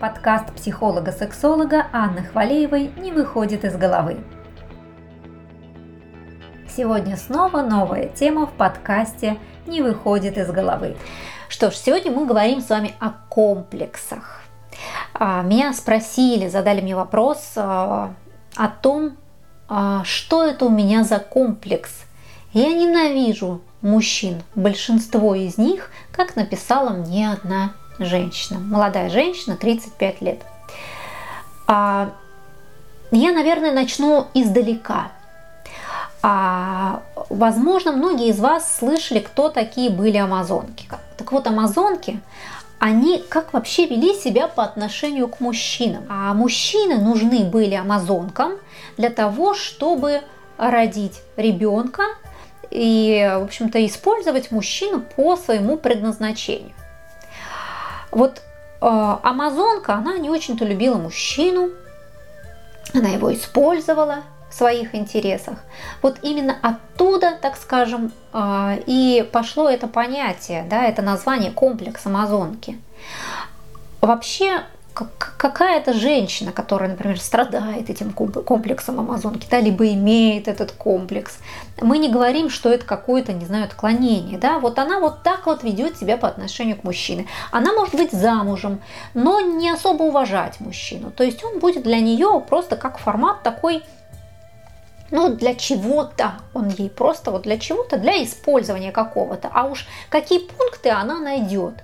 Подкаст психолога-сексолога Анны Хвалеевой не выходит из головы. Сегодня снова новая тема в подкасте «Не выходит из головы». Что ж, сегодня мы говорим с вами о комплексах. А, меня спросили, задали мне вопрос а, о том, а, что это у меня за комплекс. Я ненавижу мужчин, большинство из них, как написала мне одна женщина, молодая женщина, 35 лет. Я, наверное, начну издалека – а, возможно, многие из вас слышали, кто такие были амазонки. Так вот, амазонки, они как вообще вели себя по отношению к мужчинам. А мужчины нужны были амазонкам для того, чтобы родить ребенка и, в общем-то, использовать мужчину по своему предназначению. Вот э, амазонка, она не очень-то любила мужчину, она его использовала – своих интересах. Вот именно оттуда, так скажем, а, и пошло это понятие, да, это название комплекс Амазонки. Вообще какая-то женщина, которая, например, страдает этим комплексом Амазонки, да, либо имеет этот комплекс, мы не говорим, что это какое-то, не знаю, отклонение, да, вот она вот так вот ведет себя по отношению к мужчине. Она может быть замужем, но не особо уважать мужчину, то есть он будет для нее просто как формат такой ну, для чего-то, он ей просто вот для чего-то, для использования какого-то. А уж какие пункты она найдет.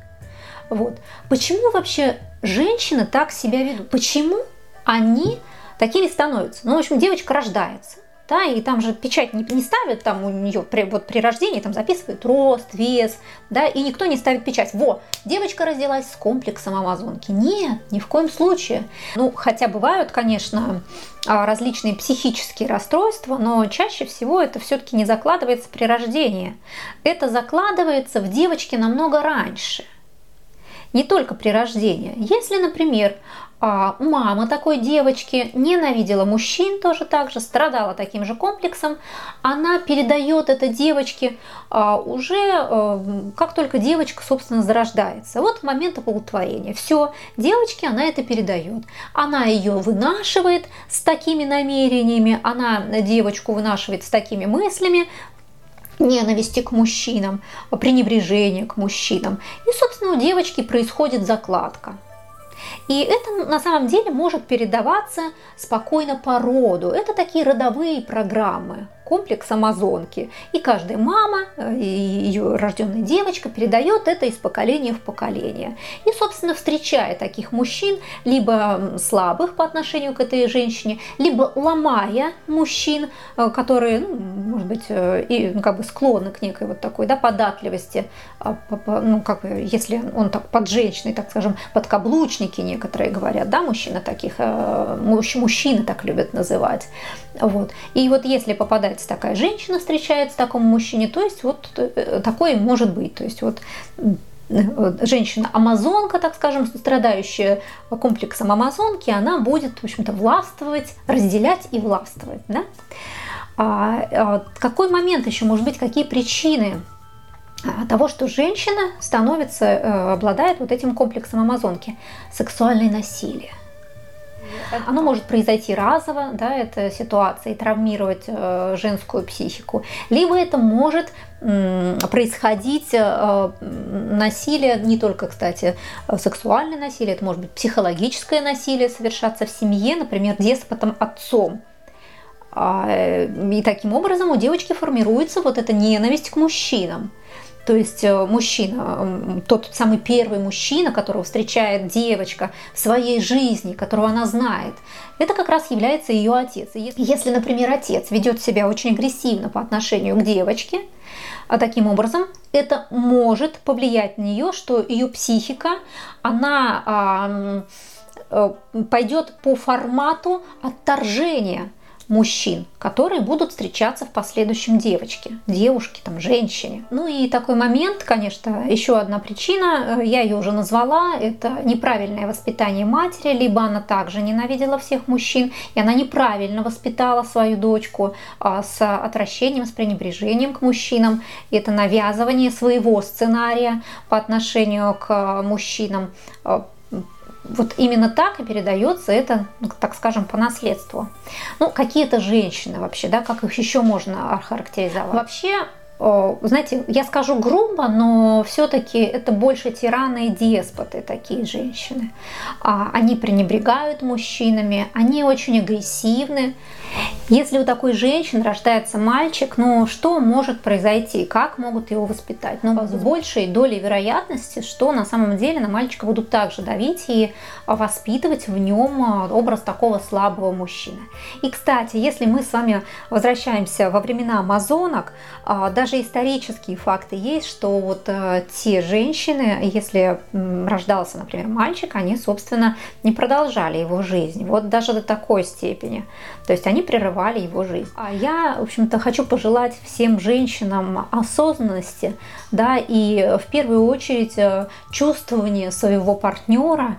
Вот. Почему вообще женщины так себя ведут? Почему они такими становятся? Ну, в общем, девочка рождается да, и там же печать не, не ставят, там у нее при, вот при рождении там записывают рост, вес, да, и никто не ставит печать. Во, девочка родилась с комплексом амазонки. Нет, ни в коем случае. Ну, хотя бывают, конечно, а, различные психические расстройства, но чаще всего это все-таки не закладывается при рождении. Это закладывается в девочке намного раньше не только при рождении. Если, например, а мама такой девочки ненавидела мужчин тоже так же, страдала таким же комплексом. Она передает это девочке а, уже а, как только девочка, собственно, зарождается. Вот в момент оплодотворения. Все, девочке она это передает. Она ее вынашивает с такими намерениями, она девочку вынашивает с такими мыслями, ненависти к мужчинам, пренебрежения к мужчинам. И, собственно, у девочки происходит закладка. И это на самом деле может передаваться спокойно по роду. Это такие родовые программы комплекс Амазонки. И каждая мама, э, и ее рожденная девочка передает это из поколения в поколение. И, собственно, встречая таких мужчин, либо слабых по отношению к этой женщине, либо ломая мужчин, э, которые, ну, может быть, э, и ну, как бы склонны к некой вот такой да, податливости, а, ну, как если он так под женщиной, так скажем, подкаблучники некоторые говорят, да, мужчины таких, мужчины так любят называть. Вот. И вот если попадать встречается такая женщина, встречается такому мужчине, то есть вот э, такое может быть. То есть вот женщина-амазонка, так скажем, страдающая комплексом амазонки, она будет, в общем-то, властвовать, разделять и властвовать. Да? А, а какой момент еще может быть, какие причины а, того, что женщина становится, э, обладает вот этим комплексом амазонки? Сексуальное насилие оно может произойти разово, да, эта ситуация, и травмировать э, женскую психику. Либо это может происходить э, насилие, не только, кстати, сексуальное насилие, это может быть психологическое насилие совершаться в семье, например, деспотом отцом. А, э, и таким образом у девочки формируется вот эта ненависть к мужчинам. То есть э, мужчина, тот самый первый мужчина, которого встречает девочка в своей жизни, которого она знает, это как раз является ее отец. И если, например, отец ведет себя очень агрессивно по отношению к девочке, а таким образом это может повлиять на нее, что ее психика, она э, пойдет по формату отторжения мужчин, которые будут встречаться в последующем девочке, девушке, там, женщине. Ну и такой момент, конечно, еще одна причина, э, я ее уже назвала, это неправильное воспитание матери, либо она также ненавидела всех мужчин, и она неправильно воспитала свою дочку а, с отвращением, с пренебрежением к мужчинам. Это навязывание своего сценария по отношению к мужчинам вот именно так и передается это, ну, так скажем, по наследству. Ну, какие-то женщины вообще, да, как их еще можно охарактеризовать? Вообще, знаете, я скажу грубо, но все-таки это больше тираны и деспоты такие женщины. А, они пренебрегают мужчинами, они очень агрессивны, если у такой женщины рождается мальчик, ну что может произойти? Как могут его воспитать? Ну, с большей долей вероятности, что на самом деле на мальчика будут также давить и воспитывать в нем а, образ такого слабого мужчины. И, кстати, если мы с вами возвращаемся во времена амазонок, а, даже исторические факты есть, что вот а, те женщины, если рождался, например, мальчик, они, собственно, не продолжали его жизнь. Вот даже до такой степени. То есть они прерывали его жизнь. А я, в общем-то, хочу пожелать всем женщинам осознанности, да, и в первую очередь э, чувствования своего партнера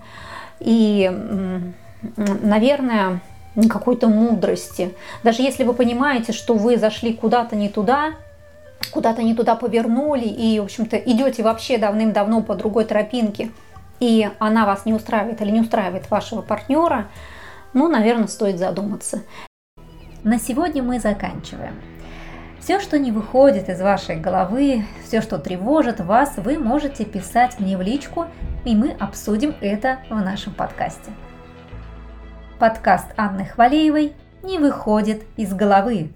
и, наверное, какой-то мудрости. Даже если вы понимаете, что вы зашли куда-то не туда, куда-то не туда повернули и, в общем-то, идете вообще давным-давно по другой тропинке, и она вас не устраивает или не устраивает вашего партнера, ну, наверное, стоит задуматься. На сегодня мы заканчиваем. Все, что не выходит из вашей головы, все, что тревожит вас, вы можете писать мне в личку, и мы обсудим это в нашем подкасте. Подкаст Анны Хвалеевой не выходит из головы.